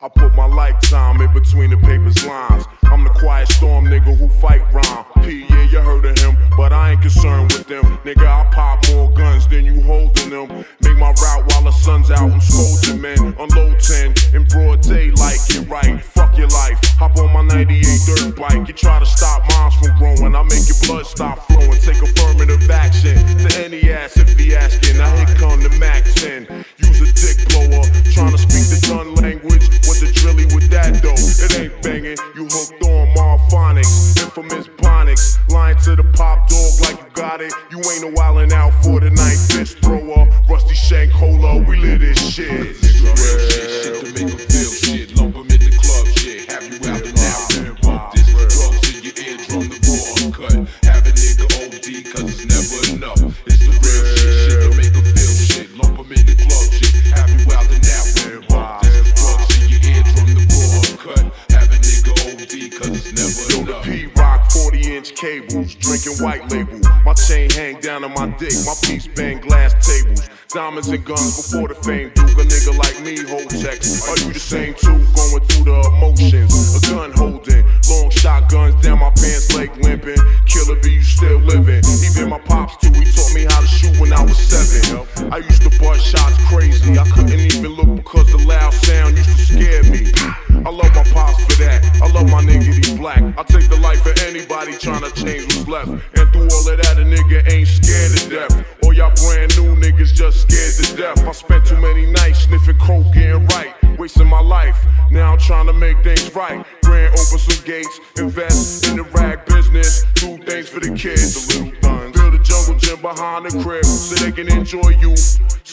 I put my lifetime in between the paper's lines. I'm the quiet storm nigga who fight rhyme. P, yeah, you heard of him, but I ain't concerned with them. Nigga, I pop more guns than you holding them. Make my route while the sun's out, I'm scolding men. Unload 10 in broad daylight, get right. Fuck your life. Hop on my 98 dirt bike. You try to stop moms from growing, I make your blood stop you it. You ain't no wildin' out for the night. Fist thrower. Rusty shank holder. We live this shit. It's the real shit, shit to make feel shit. Lump in the club shit. Have you out and out and bump this. Drugs in your eardrum, the uncut. Have a nigga OD, cause it's never enough. It's the real shit, shit to make feel shit. Lump in the club shit. Have you out and out and bump this. Drugs in your eardrum, the uncut. Have a nigga OD, cause it's never Yo, the enough. P Rock 40 inch cables, drinking white label. My chain hang down on my dick, my piece bang glass tables. Diamonds and guns before the fame. Duke a nigga like me hold checks. Are you the same too? Going through the emotions. A gun holding, long shotguns down my pants leg limping. Killer B, you still living. Even my pops too, he taught me how to shoot when I was seven. I used to bust shots crazy. I couldn't even look because the loud sound used to scare me. I love my pops for that. I love my nigga, he black. I take the life of anybody trying to change what's left. And through all of that, a nigga ain't scared to death. All y'all brand new niggas just scared to death. I spent too many nights sniffing coke, getting right, wasting my life. Now I'm trying to make things right. Grand open some gates, invest in the rag business, do things for the kids, the little guns. Build a jungle gym behind the crib so they can enjoy you.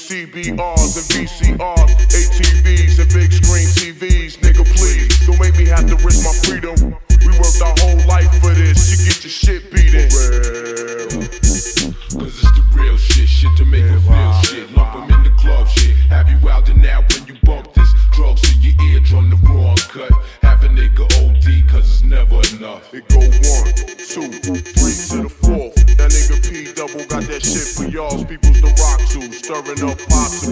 CBRs and VCRs, ATVs and big screen TVs. Nigga, please don't make me have to risk my freedom. We worked our whole life for this. You get your shit beaten. Cause it's the real shit, shit to make 'em feel shit. Lump in the club shit. Have you out and out when you bump this? Drugs in your eardrum, the wrong cut. Have a nigga OD, cause it's never enough. It go one, two, three to the to. Stirring up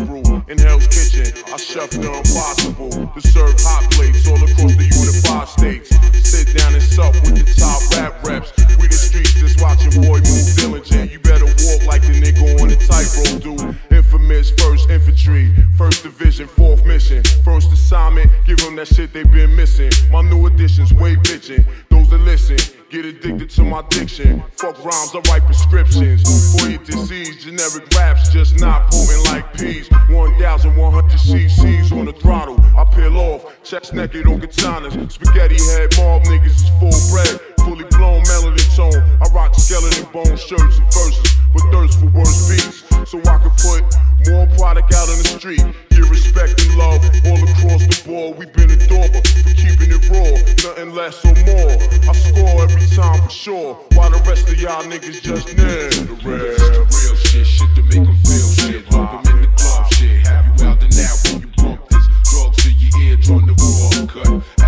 brew. In Hell's Kitchen, I chef the impossible. To serve hot plates all across the unified states. Sit down and sup with the top first division, fourth mission. First assignment, give them that shit they've been missing. My new additions, way bitching. Those that listen, get addicted to my diction. Fuck rhymes, I write prescriptions. For your disease, generic raps just not moving like peas. 1100 cc's on the throttle. I peel off, chest naked on katanas. Spaghetti head, mob niggas is full bred. Fully blown melody tone. I rock skeleton bone shirts and verses, but thirst for worse beats so I could put more product out on the street. Get respect and love all across the board. We've been adored for keeping it raw, nothing less or more. I score every time for sure, while the rest of y'all niggas just near the real, real shit, shit to make them feel shit. Lump them in the club, shit. Have you out the now when you bump this? Drugs to your ear, on the raw cut.